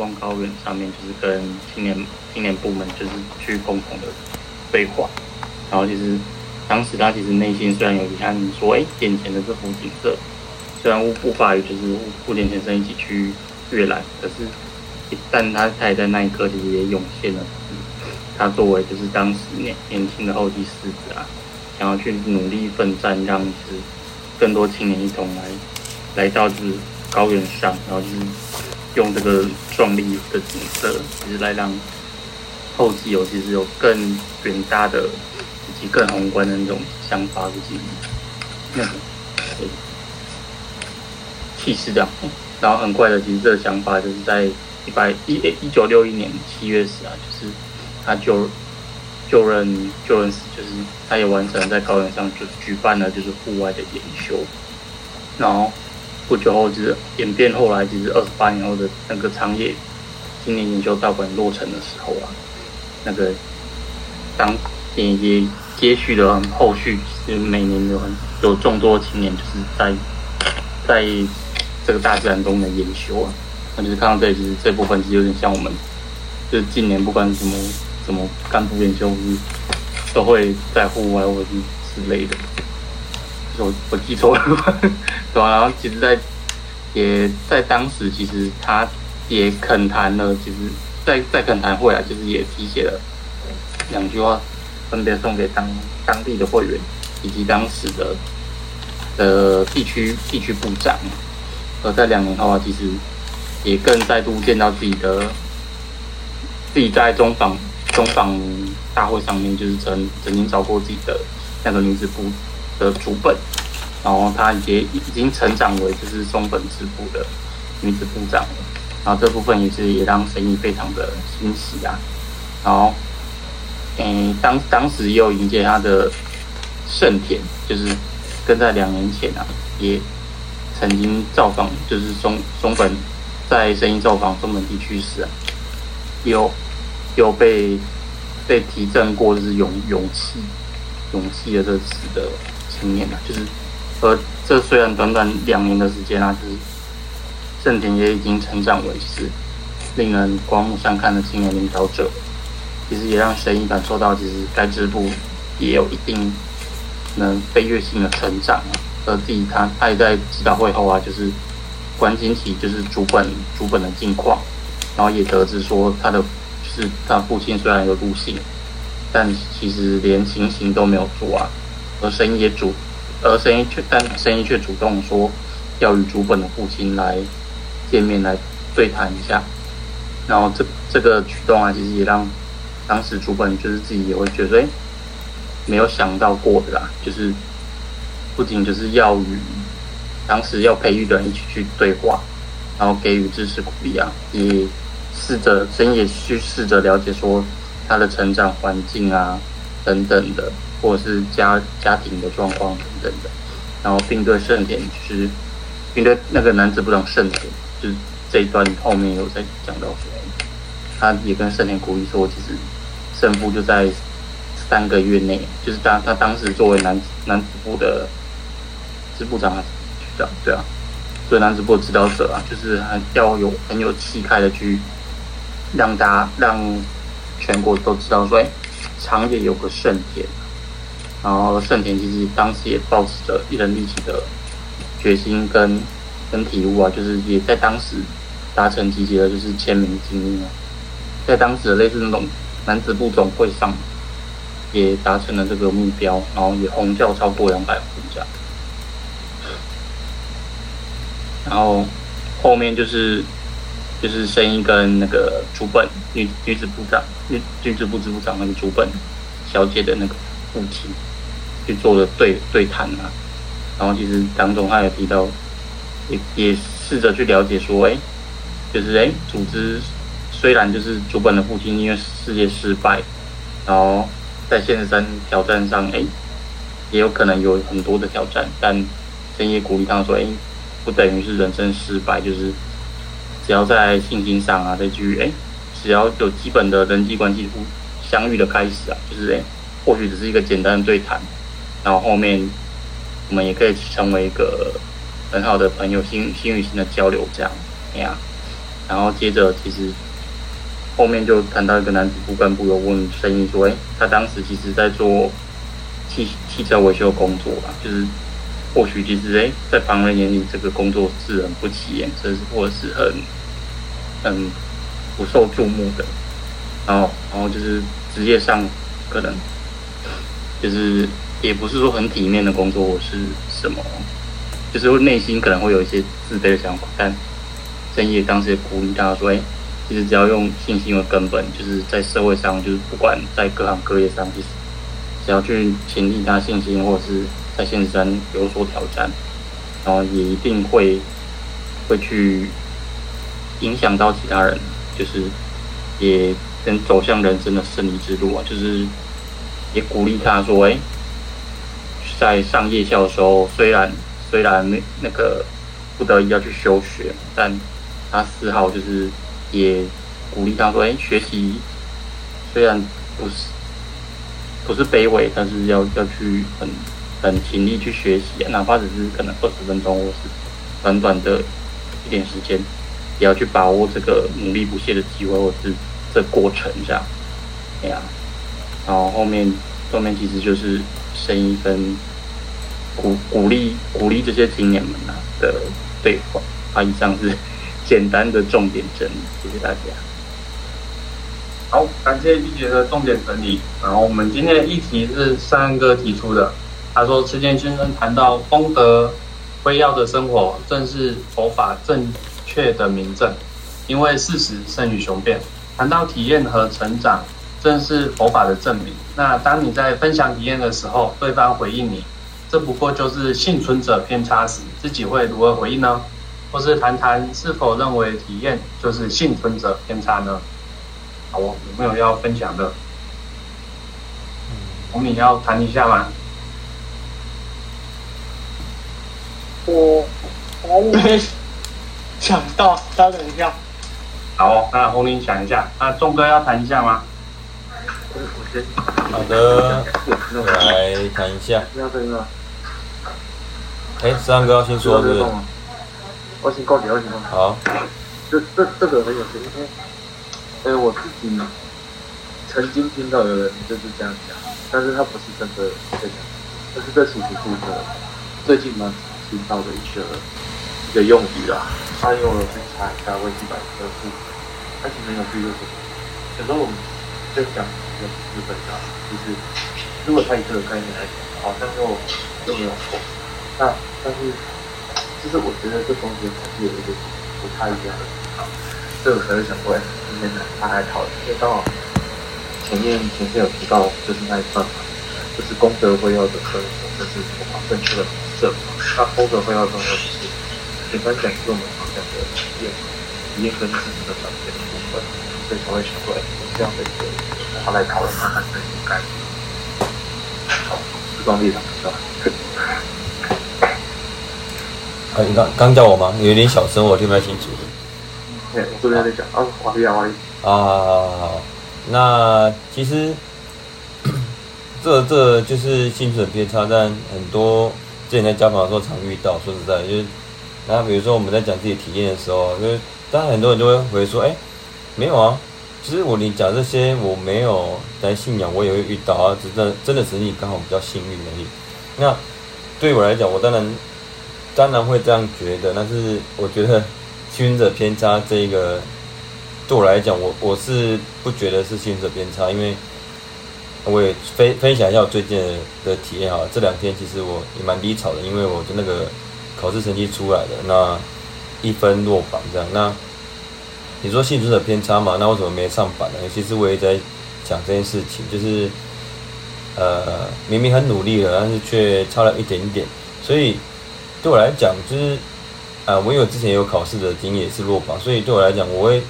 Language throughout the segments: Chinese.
峰高原上面，就是跟青年青年部门就是去共同的对话。然后其实当时他其实内心虽然有遗憾，说哎，眼前的这幅景色虽然无无法与就是五年前生一起去阅览，可是，但他他也在那一刻其实也涌现了，他作为就是当时年年轻的后继世子啊，想要去努力奋战，让就是更多青年一同来来到就是高原上，然后就是用这个壮丽的景色，其实来让后继有其实有更远大的以及更宏观的那种想法以及那种气势这样。然后很快的，其实这个想法就是在一百一一九六一年七月时啊，就是他就就任就任时，就是他也完成在高原上就举办了就是户外的研修。然后不久后就是演变，后来其实二十八年后的那个长野青年研修道馆落成的时候啊，那个当也也接续了后续，其实每年有很有众多青年就是在在。这个大自然中的研修啊，那就是看到这里，其实这部分其实有点像我们，就是近年不管什么什么干部研修，都会在户外或者是之类的。就是我我记错了，对啊？然后其实，在也在当时，其实他也恳谈了，其实，在在恳谈会啊，就是也提写了两句话，分别送给当当地的会员以及当时的的地区地区部长。而在两年后啊，其实也更再度见到自己的自己在中访中访大会上面，就是曾曾经找过自己的那个女子部的主本，然后她也已经成长为就是中本支部的女子部长了。然后这部分也是也让生意非常的欣喜啊。然后，诶，当当时也有迎接他的盛田，就是跟在两年前啊也。曾经造访，就是松松本，在声音造访松本地区时啊，有有被被提振过，就是勇勇气勇气的这词的青年啊，就是而这虽然短短两年的时间啊，就是盛田也已经成长为是令人刮目相看的青年领导者，其实也让神医感受到，其实该支部也有一定能飞跃性的成长。而自己他他也在指导会后啊，就是关心起就是主本主本的近况，然后也得知说他的就是他父亲虽然有入信，但其实连行刑都没有做啊，而神医也主，而声音却但声音却主动说要与主本的父亲来见面来对谈一下，然后这这个举动啊，其实也让当时主本就是自己也会觉得哎，没有想到过的啦，就是。不仅就是要与当时要培育的人一起去对话，然后给予支持鼓励啊，也试着深夜去试着了解说他的成长环境啊等等的，或者是家家庭的状况等等的，然后并对盛田就是并对那个男子不懂盛田，就是这一段后面有在讲到说，他也跟盛田鼓励说，其实胜负就在三个月内，就是当他当时作为男子男子部的。支部长啊，局长对啊，作为男子部的指导者啊，就是很要有很有气概的去让大家让全国都知道说，哎，长野有个盛田，然后盛田其实当时也保持着一人一起的决心跟跟体悟啊，就是也在当时达成集结了就是签名经历啊，在当时的类似那种男子部总会上也达成了这个目标，然后也红教超过两百户这样。然后后面就是就是声音跟那个主本女女子部长女女子部支部长那个主本小姐的那个父亲去做了对对谈啊，然后其实当中他也提到，也也试着去了解说，哎，就是哎，组织虽然就是主本的父亲因为事业失败，然后在现实上挑战上，哎，也有可能有很多的挑战，但深夜鼓励他说，哎。不等于是人生失败，就是只要在信心上啊，再去哎，只要有基本的人际关系相遇的开始啊，就是哎，或许只是一个简单的对谈，然后后面我们也可以成为一个很好的朋友，心心与心的交流这样，哎呀，然后接着其实后面就谈到一个男子部干部有问声音说，哎，他当时其实在做汽汽车维修工作吧，就是或许其实哎，在旁人眼里这个工作是很不起眼，甚至或者是很很不受注目的，然后然后就是职业上可能就是也不是说很体面的工作我是什么。就是内心可能会有一些自卑的想法，但正业当时也鼓励他说：“哎，其实只要用信心为根本，就是在社会上，就是不管在各行各业上，其实只要去倾听他信心，或者是在现实上有所挑战，然后也一定会会去影响到其他人，就是也能走向人生的胜利之路啊！就是也鼓励他说：哎，在上夜校的时候，虽然……虽然那那个不得已要去休学，但他丝毫就是也鼓励他说：“哎，学习虽然不是不是卑微，但是要要去很很勤力去学习，哪怕只是可能二十分钟或是短短的一点时间，也要去把握这个努力不懈的机会，或是这过程这样。哎呀，然后后面后面其实就是生一分。”鼓鼓励鼓励这些青年们呐的对话，啊，以上是 简单的重点整理，谢谢大家。好，感谢毕姐的重点整理。然后我们今天的议题是三哥提出的，他说池田先生谈到功德辉耀的生活，正是佛法正确的明证，因为事实胜于雄辩。谈到体验和成长，正是佛法的证明。那当你在分享体验的时候，对方回应你。这不过就是幸存者偏差时，自己会如何回应呢？或是谈谈是否认为体验就是幸存者偏差呢？好，有没有要分享的？红你要谈一下吗？我还没 想到，稍等一下。好，那红林想一下。那钟哥要谈一下吗？好的，来谈一下。哎，三哥先说是。我先告你，我先告好。这这这个很有趣，因为，呃，我自己曾经听到有人就是这样讲，但是他不是真的这样，但是这其实是一个最近蛮听到的一个一个用语啦。他用了去查一下维基百科的部分，他其实有趣就是，有时候我们在讲一个日本的，就是如果他以这个概念来讲，好像又又没有错，那。但是，就是我觉得这中间还是有一点不太一样的地方，所以我才会想过，今天呢，他还讨论，因为刚好前面前面有提到，就是那一段嘛，就是功德会要的生活，就是我们正确的正嘛。那功德会要的生活，就是简单讲，是我们常讲的体验，体验跟自己的转变的部分，所以才会想过这样的一个，他来讨论看看这个概念。好，时光立场是吧？啊，你刚刚叫我吗？有点小声，我听不太清楚。对，我这边在讲啊，华丽啊，华丽。啊，那其实这这就是薪水偏差，但很多之前在家访的时候常遇到。说实在，就是那比如说我们在讲自己体验的时候，就是当然很多人就会回说，哎，没有啊，其实我你讲这些我没有在信仰，我也会遇到啊，真的真的只是你刚好比较幸运而已。那对我来讲，我当然。当然会这样觉得，但是我觉得幸运者偏差这一个对我来讲，我我是不觉得是幸运者偏差，因为我也分分享一下我最近的体验哈。这两天其实我也蛮低潮的，因为我的那个考试成绩出来了，那一分落榜这样。那你说幸存者偏差嘛？那为什么没上榜呢？其实我也在讲这件事情，就是呃明明很努力了，但是却差了一点点，所以。对我来讲，就是，啊，我有之前有考试的经验，也是落榜，所以对我来讲，我会，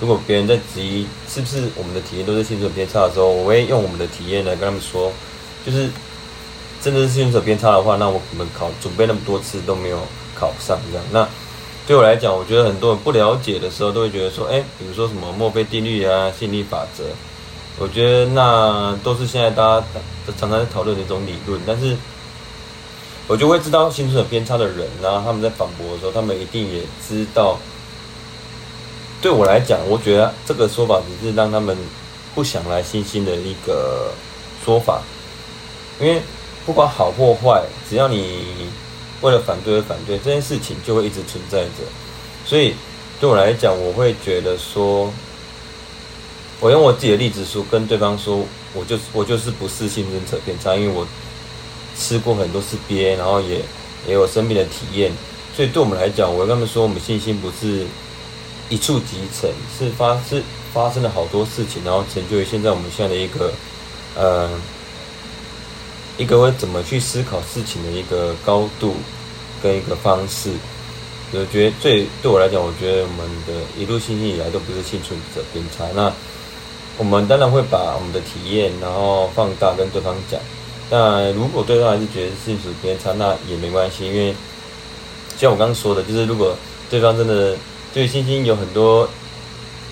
如果别人在质疑是不是我们的体验都是新手偏差的时候，我会用我们的体验来跟他们说，就是，真的是新手偏差的话，那我们考准备那么多次都没有考上这样。那对我来讲，我觉得很多人不了解的时候，都会觉得说，哎，比如说什么墨菲定律啊、吸引力法则，我觉得那都是现在大家常常在讨论的一种理论，但是。我就会知道幸存者偏差的人，然后他们在反驳的时候，他们一定也知道对我来讲，我觉得这个说法只是让他们不想来信心的一个说法，因为不管好或坏，只要你为了反对而反对，这件事情就会一直存在着。所以对我来讲，我会觉得说，我用我自己的例子说，跟对方说，我就我就是不是幸存者偏差，因为我吃过很多次鳖，然后也也有生命的体验。所以对我们来讲，我跟他们说，我们信心不是一触即成，是发是发生了好多事情，然后成就于现在我们现在的一个呃一个会怎么去思考事情的一个高度跟一个方式。我觉得最对我来讲，我觉得我们的一路信心以来都不是幸存者偏差。那我们当然会把我们的体验然后放大跟对方讲。那如果对方还是觉得幸存偏差，那也没关系，因为。像我刚刚说的，就是如果对方真的对星星有很多，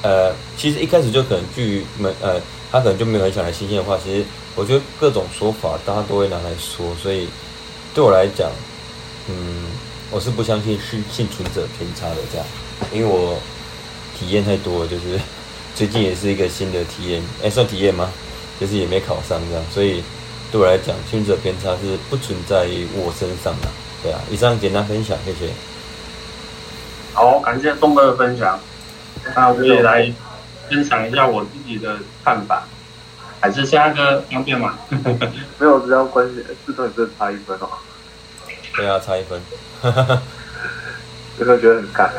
呃，其实一开始就可能距没呃，他可能就没有很想来星星的话，其实我觉得各种说法大家都会拿来说，所以对我来讲，嗯，我是不相信是幸存者偏差的这样，因为我体验太多了，就是最近也是一个新的体验，哎，算体验吗？就是也没考上这样，所以对我来讲，幸存者偏差是不存在于我身上的。对啊，以上简单分享，谢谢。好，感谢东哥的分享。那我也来分享一下我自己的看法，还是下一个方便吗？没有，只要关系，自动也是差一分哦。对啊，差一分。有没有觉得很干？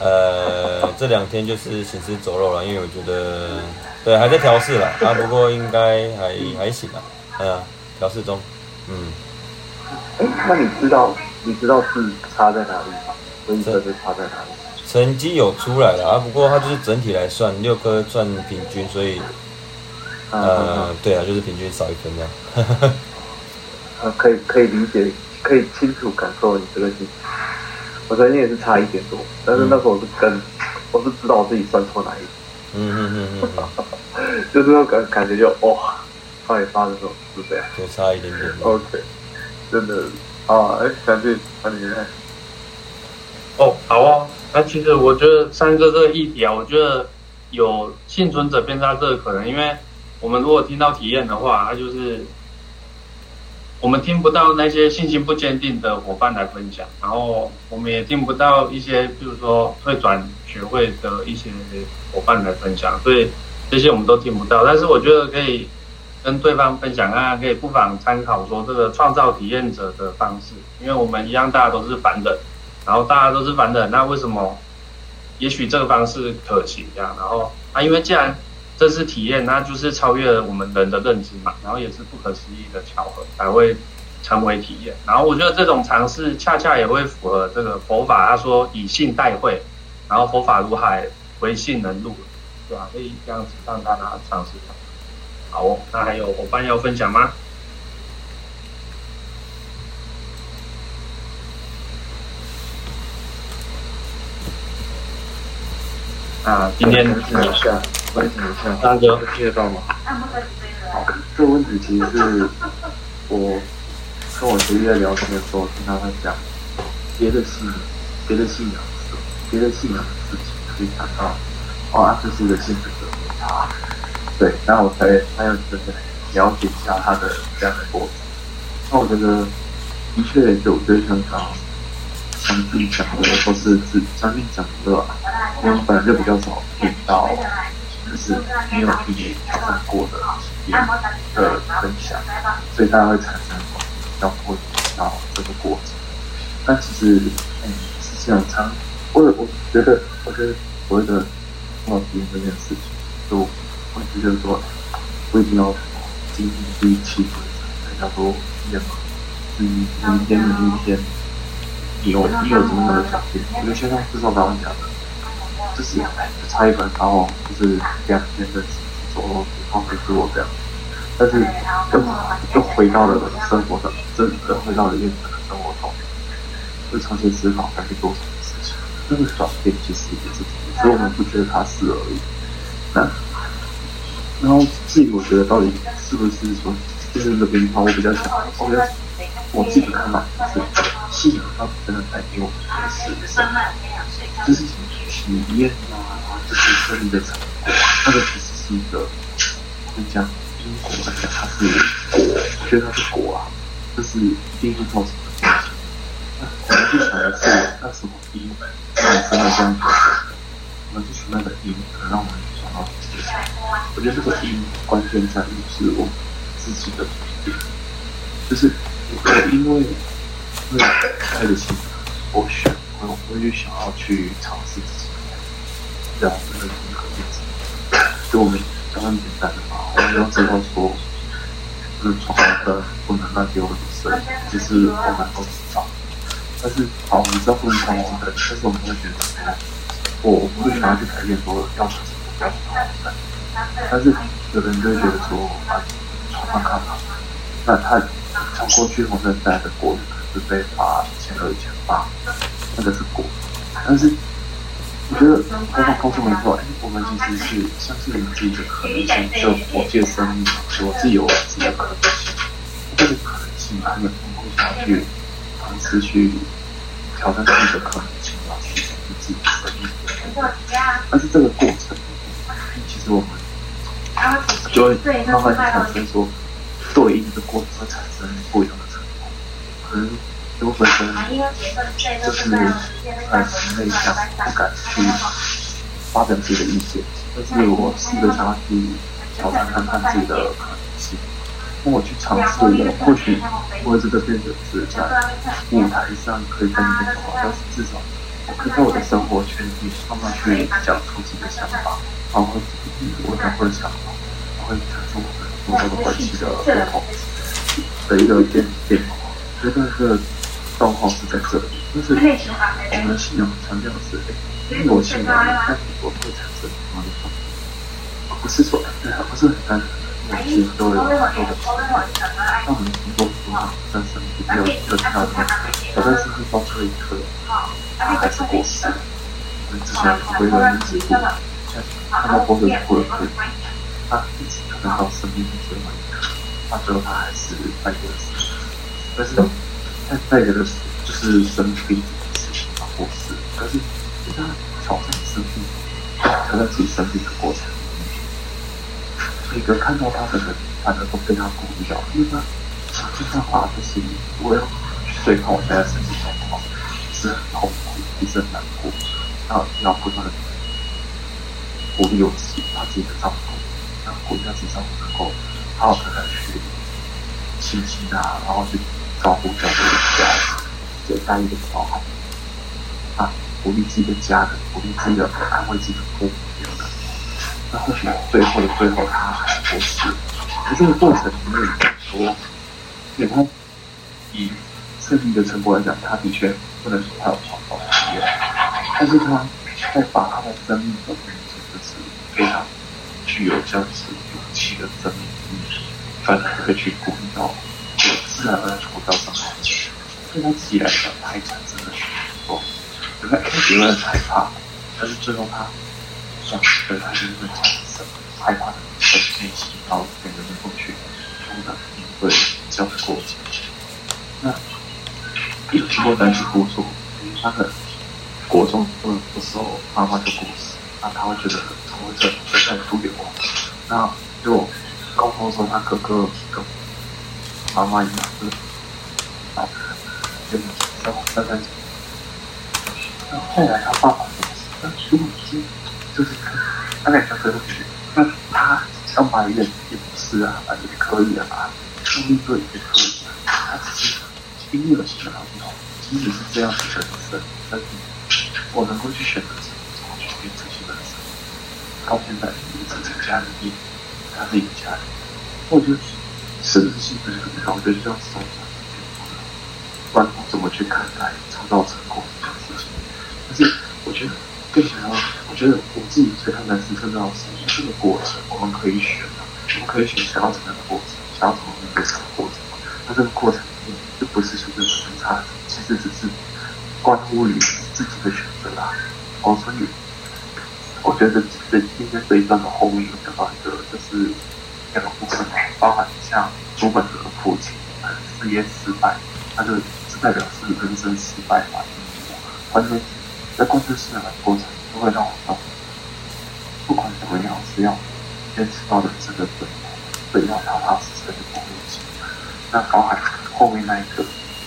呃，这两天就是行尸走肉了，因为我觉得，对，还在调试了啊，不过应该还还行吧。嗯，调试中，嗯。哎，那你知道你知道是差在哪里吗？分分是差在哪里？成绩有出来了啊，不过它就是整体来算，六科算平均，所以呃，对啊，就是平均少一分这样。呃，可以可以理解，可以清楚感受你这个心情。我曾经也是差一点多，但是那时候我是跟我是知道我自己算错哪一嗯嗯嗯嗯，就是那感感觉就哇，到底发生什么事这样？就差一点点。OK。真的啊，哎，感谢欢迎。哦，好啊。那其实我觉得三哥这个议题啊，我觉得有幸存者偏差这个可能，因为我们如果听到体验的话，它就是我们听不到那些信心不坚定的伙伴来分享，然后我们也听不到一些，比如说会转学会的一些伙伴来分享，所以这些我们都听不到。但是我觉得可以。跟对方分享啊，可以不妨参考说这个创造体验者的方式，因为我们一样，大家都是凡人，然后大家都是凡人，那为什么？也许这个方式可行这样，然后啊，因为既然这是体验，那就是超越了我们人的认知嘛，然后也是不可思议的巧合才会成为体验，然后我觉得这种尝试恰恰也会符合这个佛法，他说以信代会，然后佛法如海，唯信能入，对吧？可以这样子让大家尝试。好，哦那还有伙伴要分享吗？啊，今天问一下，问一下，大哥听得到吗？好，这个问题其实是我跟我学弟在聊天的时候听他们讲别的信，别的信仰，别的信仰的事情，可以谈到，哇，这是一个信仰者啊。对，然后我才还有就是了解一下他的这样的过程。那我觉得的确，就对香港相信讲的或是自相信讲的，因为本来就比较少听到，就是没有去挑战过的的分享，所以大家会产生比较会到这个过程。但其实，嗯，实际上常我我觉得，我觉得所谓的冒体验这件事情，就。就是说，我一定要经历这一期，才叫做验嘛。嗯，明天的明天，你有你有什么样的条件？我觉得先生至少刚刚讲的，就是差一分，然后就是两天的走路，然后给我这样。但是又又回到了生活的，真的回到了原本的生活中，就重新思考该去做什么事情。这个转变其实也是，所以我们不觉得它是而已。那。然后自己我觉得到底是不是说，就是那边话我比较想，我觉得我自己的看法是，信仰它真的带给我们的是什么？就是体验啊，就是胜利的成果，那个其实是一个，我跟你讲，因果来讲，它是果，我觉得它是果啊，就是一定会造成的东西。那我们就想的是，那什么因，让我真的这样觉得？我们就是那个因，可能让我们我觉得这个因关键在于是我自己的决定，就是我因为因为开得起，我选，我我会想要去尝试自己。这样真的是一个例子，就我们讲很简单的嘛，我们要知道说，就是闯红灯不能乱丢垃圾，只是我们都知道。但是好，我们知道不能闯红灯，但是我们会觉得，我我不会想要去改变说要闯什么不要闯红灯。但是有的人就会觉得说，啊，闯闯看嘛，那他闯过去红灯带的果可能是被罚一千二、一千八，那个是果，但是。我觉得官方告诉没错，哎，我们其实是相信自己的可能性，就我界生命，我自己有自己的可能性。这个可能性，他们会想要去尝试去挑战自己的可能性，然后去自己的生命。但是这个过程，就会慢慢产生说，对应的过程会产生不一样的成果，可能。就本身就是很内向，不敢去发表自己的意见。但是我试着想要去挑战看看自己的可能性。那我去尝试了，或许或者这个变成是在舞台上可以跟你们说话，但是至少我可以在我的生活圈里慢慢去讲出自己的想法，然后我等会想法，会讲出我们多的关系的不同的一个变变化。觉得是。状况是在这里，就是我们的信仰强调的是，哎，我信仰，但我会产生什么的状况？不是说，对，不是很单纯的，我们其实都有很多的。那我们经过多少战胜，有有看到挑战是会爆出一颗，还是过世。我们之前回了日子部，看到波德库的课，他一直可能到生命的最后一刻，到最后他还是拜过死，但是。在带来的是就是生病这件事情啊，或是，可是他挑战生命，挑战自己生命的过程，每个看到他的人，反而都被他鼓励到，因为他讲这段话就是我要对抗我现在身体状况，是很痛苦，也是很难过，然后要不断的鼓励我自己，把自己的伤痛，然后鼓励自己伤痛能够好好的去清晰啊，然后去。照顾照顾家人，简单一个包含啊，鼓励自己的家人，鼓励自己的安慰自己的父母等等。那或许最后的最后，他还过世。在这个过程里面，说，给他以设计的成果来讲，他的确不能说他有创造实验，但是他在把他的生命都非常具有这样子勇气的生命力，反而会去鼓励到。自然而然活到上面，对他自己来讲，他也产生了许多。原来开始有点害怕，但是最后他想对他就是产生害怕的内心，然后变得能够去不断应对这样的过程。那有听过单词故事，他的国中的时候妈妈就过世，那他会觉得他会在在独留。那就高中的时候，他哥哥跟。妈妈一样，是啊，就是三三三九。那后来他爸爸，那徐永基就是他两个哥哥，那他想埋怨也不是啊，也可以啊，生命对也可以啊，他只是音乐型的很好，即使是这样子的人生，但是我能够去选择怎么，到现在一直成家立业，他是一个家人，我觉得。是不是幸福？我觉得就像这样子，观众怎么去看待创造成功这件事情？但是我觉得更想要，我觉得我自己最看待是看到是这个过程，我们可以选的，我们可以选想要怎样的过程，想要怎么面对什么过程。那这个过程里面，就不是说就是很差，其实只是关乎于自己的选择啦。哦，所以我觉得在今天这一段的后面有讲到一个，就是两个部分，包含。像朱本德的父亲，事业失败，他就是代表是人生失败嘛。关键在关键是哪个过程，都会让我们只要坚持到了这个对对要踏踏实实的过日子。那高海后面那一个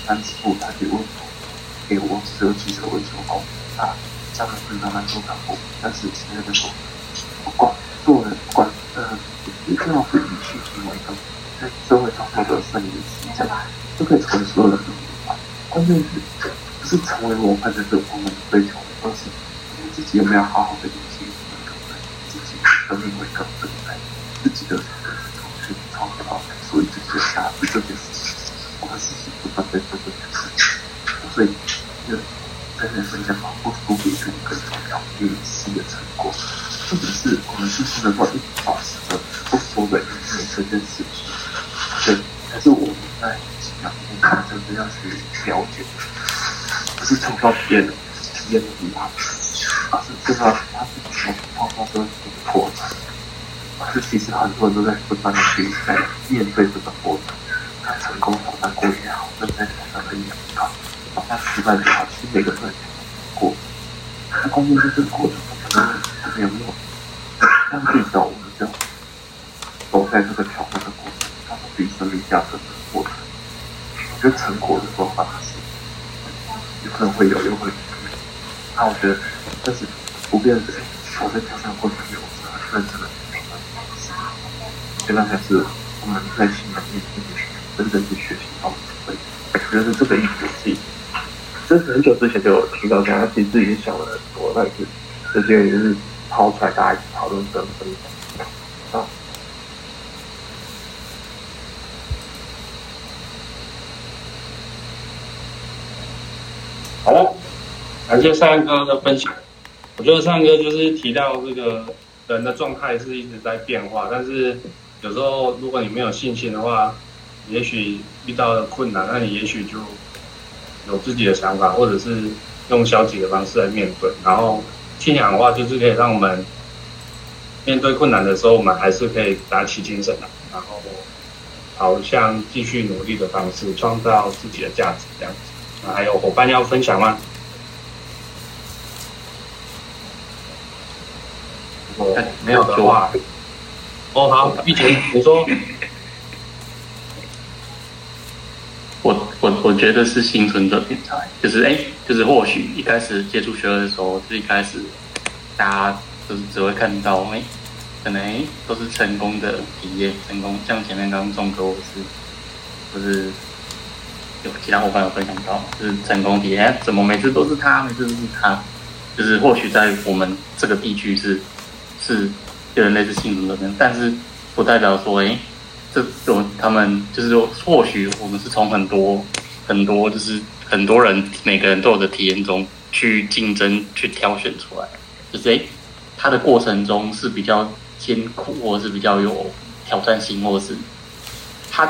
三十步，他就问我，给我只有汽车维修工，那这样子慢慢做干部，但是现在的说，不管做人，不管呃，一定要是以去行为的，在社会上获得胜利的时间，就可以成为所有人的模范。关键是不是成为模范的这我们的追求，而是我们自己有没有好好的练习自己生命为更正在自己的重新创造属于自己的价值这件事情，我们自己不断在做这件事情，所以就在人生间嘛，不不比更更重要，因为事业成果，或者是我们是不能够一直保持着不说的因为这件事情，对，还是我们在尽量我们真的要去了解，不是创造别人体验的地方，而是知道他自己在创造出破绽。可是其实很多人都在不断的去在面对这个过程，他成功挑战过也好，正在挑战的也好，哪怕失败也好，其实每个人都在过。那关键是这个过程，可能他没有没有让自己知道，我们就走在这个挑战的过程，他们自己生命价值的过程。我觉得成果的时候反而是有可能会有，有可能没有。那我觉得，但是不变的是，我在挑战过程有很认真的。这个才是我们在新的一年真正去学习到的智慧。我觉得这个意思是，这是很久之前就有提到，讲他其实自己想了很多，但是这些也是抛出来大家一起讨论跟分享。好了，感谢三哥的分享。我觉得三哥就是提到这个人的状态是一直在变化，但是有时候如果你没有信心的话，也许遇到了困难，那你也许就有自己的想法，或者是用消极的方式来面对。然后信仰的话，就是可以让我们面对困难的时候，我们还是可以打起精神来，然后朝向继续努力的方式，创造自己的价值，这样子。那还有伙伴要分享吗？如果没有的话，哦好，玉琴你说，我觉得是幸存者偏差，就是哎，就是或许一开始接触学二的时候，就一开始大家就是只会看到哎，可能哎都是成功的体验，成功像前面刚刚钟哥我是，就是有其他伙伴有分享到，就是成功体验，怎么每次都是他，每次都是他，就是或许在我们这个地区是是有人类似幸存者偏，但是不代表说哎。这种他们就是说，或许我们是从很多很多就是很多人每个人都有的体验中去竞争去挑选出来，就是诶，他的过程中是比较艰苦，或者是比较有挑战性，或者是他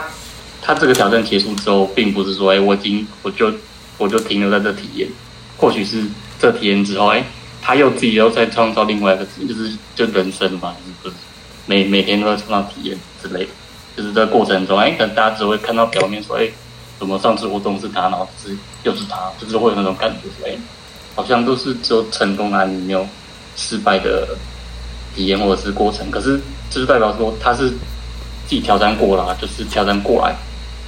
他这个挑战结束之后，并不是说诶，我已经我就我就停留在这体验，或许是这体验之后，诶，他又自己又在创造另外一个，就是就人生嘛，就是每每天都在创造体验之类的。就是这个过程中，哎，可能大家只会看到表面说，哎，怎么上次活动是他，然后是又是他，就是会有那种感觉，说，哎，好像都是只有成功啊，没有失败的体验或者是过程。可是，就是代表说他是自己挑战过了，就是挑战过来，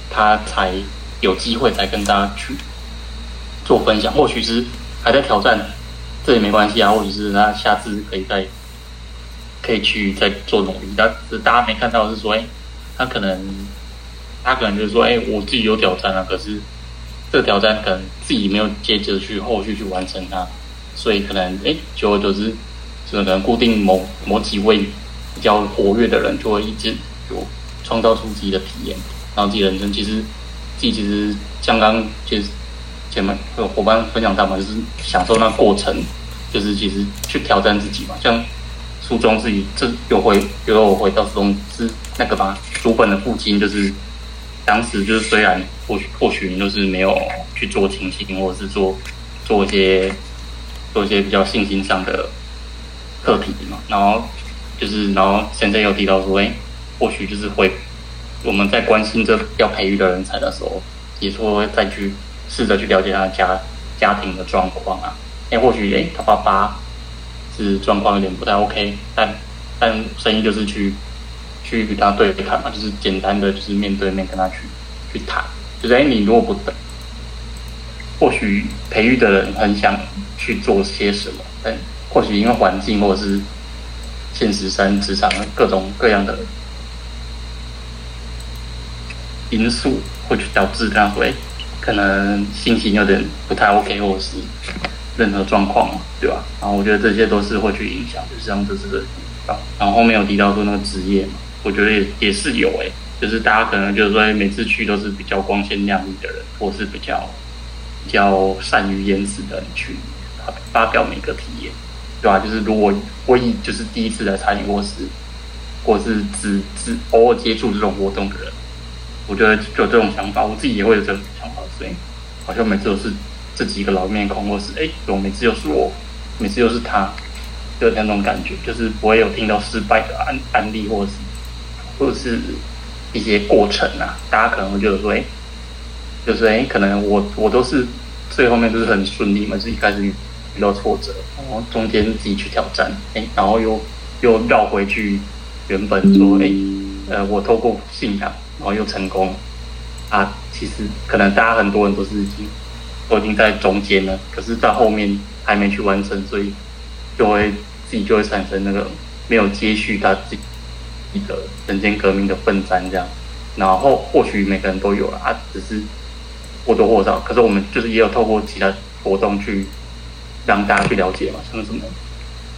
他才有机会才跟大家去做分享。或许是还在挑战，这也没关系啊。或者是那下次可以再可以去再做努力。但是大家没看到是说，哎。他可能，他可能就是说，哎，我自己有挑战啊，可是这个挑战可能自己没有接着去后续去完成它，所以可能，哎，久而久之，就可能固定某某几位比较活跃的人，就会一直有创造出自己的体验，然后自己人生其实自己其实像刚就是前面有伙伴分享到嘛，就是享受那过程，就是其实去挑战自己嘛，像书中自己这有回有我回到书中是那个吧。书本的父亲就是当时就是虽然或许或许就是没有去做亲情，或者是做做一些做一些比较信心上的课题嘛，然后就是然后现在又提到说，哎，或许就是会我们在关心这要培育的人才的时候，也说再去试着去了解他的家家庭的状况啊，哎，或许哎他爸爸是状况有点不太 OK，但但生意就是去去与他对谈嘛，就是简单的就是面对面跟他去去谈，就是哎，你如果不等，或许培育的人很想去做些什么，但或许因为环境或者是现实生职场各种各样的因素，会去导致他会可能心情有点不太 OK，或是任何状况嘛，对吧？然后我觉得这些都是会去影响，就是像这次的然后后面有提到说那个职业嘛，我觉得也也是有诶，就是大家可能就是说每次去都是比较光鲜亮丽的人，或是比较比较善于言辞的人去发表每个体验，对吧？就是如果我以就是第一次来参与或是或是只只偶尔接触这种活动的人，我觉得就有这种想法，我自己也会有这种想法，所以好像每次都是这几个老面孔，或是哎，我每次又是我，每次又是他。就那种感觉，就是不会有听到失败的案案例，或是或者是一些过程啊。大家可能会觉得说，哎，就是哎，可能我我都是最后面都是很顺利嘛，是一开始遇到挫折，然后中间自己去挑战，哎，然后又又绕回去原本说，哎，呃，我透过信仰，然后又成功啊。其实可能大家很多人都是已经都已经在中间了，可是到后面还没去完成，所以。就会自己就会产生那个没有接续他自己一个人间革命的奋战这样，然后或许每个人都有了啊，只是或多或少。可是我们就是也有透过其他活动去让大家去了解嘛，像什么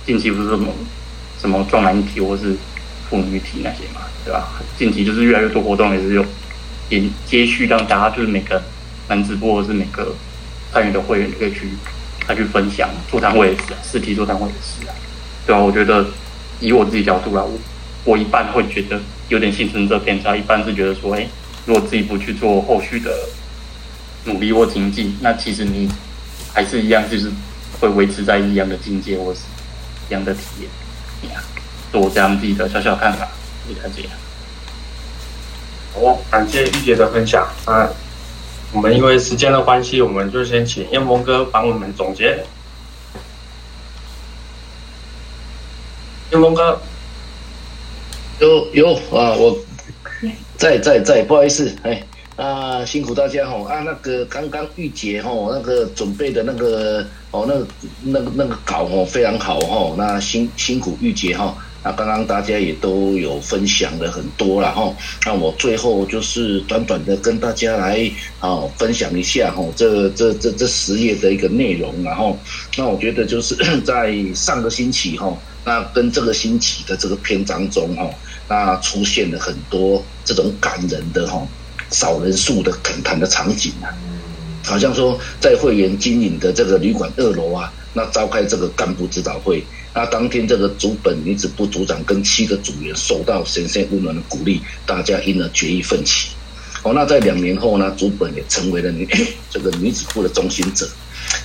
近期不是什么什么壮男一体或是妇女体那些嘛，对吧？近期就是越来越多活动也是有接接续，让大家就是每个男直播或是每个参与的会员可以去。他去分享座谈会也是，实体座谈会也是啊，对啊，我觉得以我自己角度来，我我一半会觉得有点幸存者偏差，一半是觉得说，哎，如果自己不去做后续的努力或精进，那其实你还是一样，就是会维持在一样的境界或是一样的体验。你啊，是我这样自己的小小看法，你看这样。好，感谢玉姐的分享啊。我们因为时间的关系，我们就先请燕峰哥帮我们总结。燕峰哥，有有啊，我在在在，不好意思，哎啊，辛苦大家哈啊，那个刚刚玉洁哈那个准备的那个哦，那个那个那个稿哦非常好哈，那辛辛苦玉洁哈。那刚刚大家也都有分享了很多了哈，那我最后就是短短的跟大家来啊分享一下哈，这这这这十页的一个内容，然后那我觉得就是 在上个星期哈，那跟这个星期的这个篇章中哈，那出现了很多这种感人的哈少人数的恳谈的场景啊，好像说在会员经营的这个旅馆二楼啊，那召开这个干部指导会。那当天，这个主本女子部组长跟七个组员受到神圣温暖的鼓励，大家因而决议奋起。哦，那在两年后呢，主本也成为了女 这个女子部的中心者。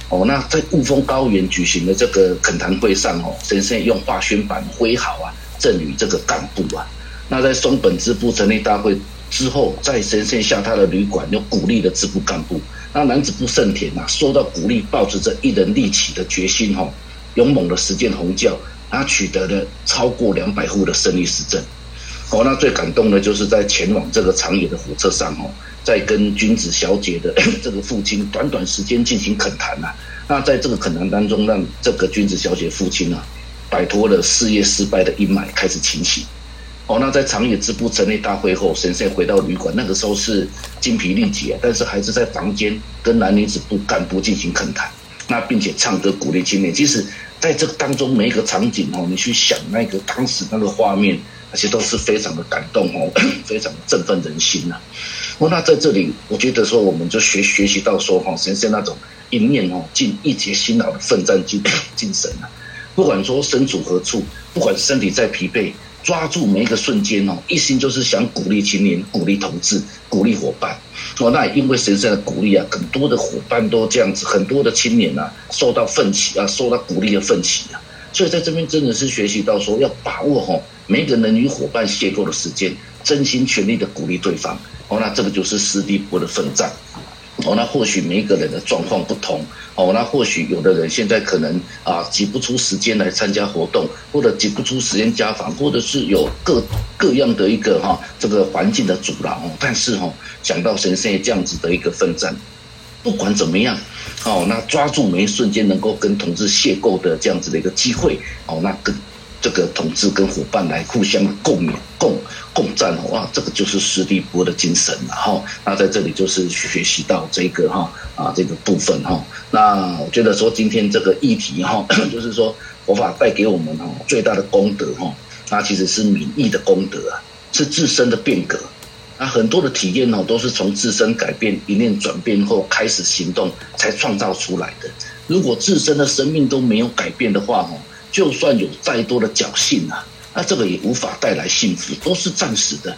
哦，那在雾峰高原举行的这个恳谈会上，哦，神圣用化宣板挥毫啊，赠予这个干部啊。那在松本支部成立大会之后，在神圣下他的旅馆又鼓励了支部干部。那男子部盛田呐，受到鼓励，抱持着一人立起的决心，哈。勇猛的实践红教，他取得了超过两百户的胜利实证。哦，那最感动的就是在前往这个长野的火车上哦，在跟君子小姐的 这个父亲短短时间进行恳谈呐。那在这个恳谈当中，让这个君子小姐父亲啊，摆脱了事业失败的阴霾，开始清醒。哦，那在长野支部成立大会后，神圣回到旅馆，那个时候是精疲力竭，但是还是在房间跟男女子部干部进行恳谈。那并且唱歌鼓励青年，其实在这当中每一个场景哦，你去想那个当时那个画面，那些都是非常的感动哦，非常振奋人心呐。哦，那在这里，我觉得说我们就学学习到说哈，先生那种一面哦尽一节辛劳的奋战精精神啊，不管说身处何处，不管身体再疲惫。抓住每一个瞬间哦，一心就是想鼓励青年、鼓励同志、鼓励伙伴哦。那也因为神圣的鼓励啊，很多的伙伴都这样子，很多的青年啊受到奋起啊，受到鼓励的奋起啊。所以在这边真的是学习到说，要把握哈每一个人与伙伴邂逅的时间，真心全力的鼓励对方哦。那这个就是师弟部的奋战。哦，那或许每一个人的状况不同，哦，那或许有的人现在可能啊挤不出时间来参加活动，或者挤不出时间家访，或者是有各各样的一个哈这个环境的阻挠，但是哈想到神仙这样子的一个奋战，不管怎么样，哦，那抓住每一瞬间能够跟同志邂逅的这样子的一个机会，哦，那跟。这个同志跟伙伴来互相共勉、共共战哦，哇，这个就是斯蒂波的精神了哈。那在这里就是学习到这个哈啊这个部分哈。那我觉得说今天这个议题哈，就是说佛法带给我们哈最大的功德哈，那其实是民意的功德啊，是自身的变革。那很多的体验哦，都是从自身改变一念转变后开始行动才创造出来的。如果自身的生命都没有改变的话哦。就算有再多的侥幸啊，那这个也无法带来幸福，都是暂时的。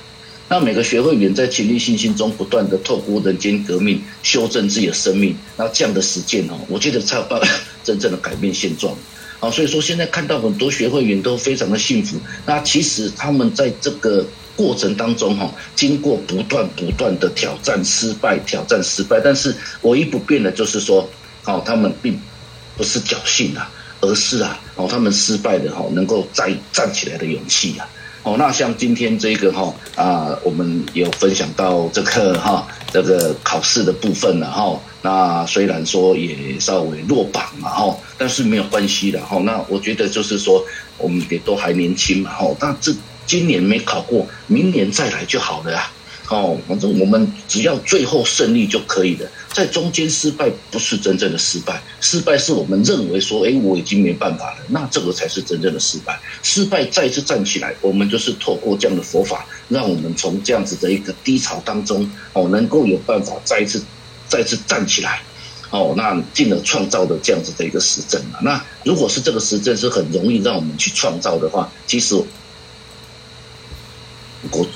那每个学会员在勤力信心中不断的透过人间革命修正自己的生命，那这样的实践哦，我觉得才有办法真正的改变现状。啊，所以说现在看到很多学会员都非常的幸福。那其实他们在这个过程当中哈，经过不断不断的挑战失败，挑战失败，但是唯一不变的就是说，哦，他们并不是侥幸啊。而是啊，哦，他们失败的哈，能够再站起来的勇气啊，哦，那像今天这个哈啊，我们有分享到这个哈这个考试的部分了哈，那虽然说也稍微落榜嘛哈，但是没有关系的哈，那我觉得就是说我们也都还年轻嘛哈，那这今年没考过，明年再来就好了啊。哦，反正我们只要最后胜利就可以了，在中间失败不是真正的失败，失败是我们认为说，哎，我已经没办法了，那这个才是真正的失败。失败再次站起来，我们就是透过这样的佛法，让我们从这样子的一个低潮当中，哦，能够有办法再一次、再次站起来，哦，那进而创造的这样子的一个实证啊。那如果是这个实证是很容易让我们去创造的话，其实。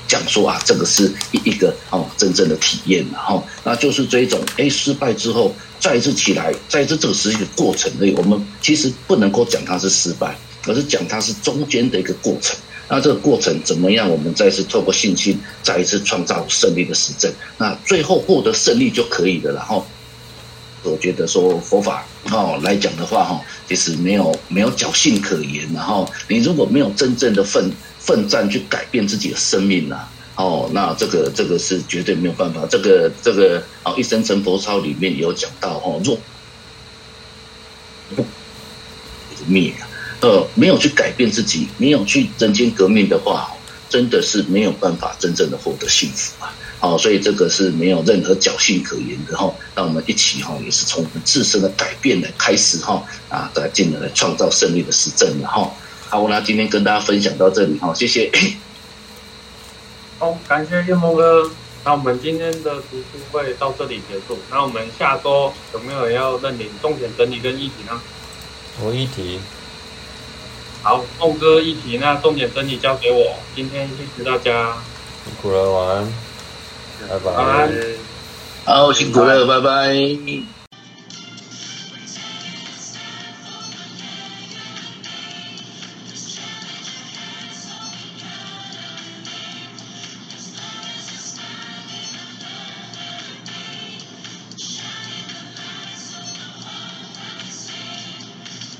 讲说啊，这个是一一个哦真正的体验然后那就是这一种哎失败之后再一次起来，在这这个实际的过程里，我们其实不能够讲它是失败，而是讲它是中间的一个过程。那这个过程怎么样？我们再次透过信心，再一次创造胜利的实证。那最后获得胜利就可以了。然后我觉得说佛法哦来讲的话哈，其实没有没有侥幸可言。然后你如果没有真正的奋。奋战去改变自己的生命呐，哦，那这个这个是绝对没有办法。这个这个啊，一生成佛操里面有讲到哦，若不灭啊，呃，没有去改变自己，没有去人间革命的话，真的是没有办法真正的获得幸福啊。好，所以这个是没有任何侥幸可言的哈。让我们一起哈，也是从我们自身的改变来开始哈，啊，来进而来创造胜利的实证的哈。好，那今天跟大家分享到这里哈，谢谢。好，感谢叶梦哥。那我们今天的读书会到这里结束。那我们下周有没有要认领重点整理跟议题呢？我议题。好，梦哥议题，那重点整理交给我。今天谢谢大家。辛苦了，晚安。拜拜。晚安。好，辛苦了，拜拜。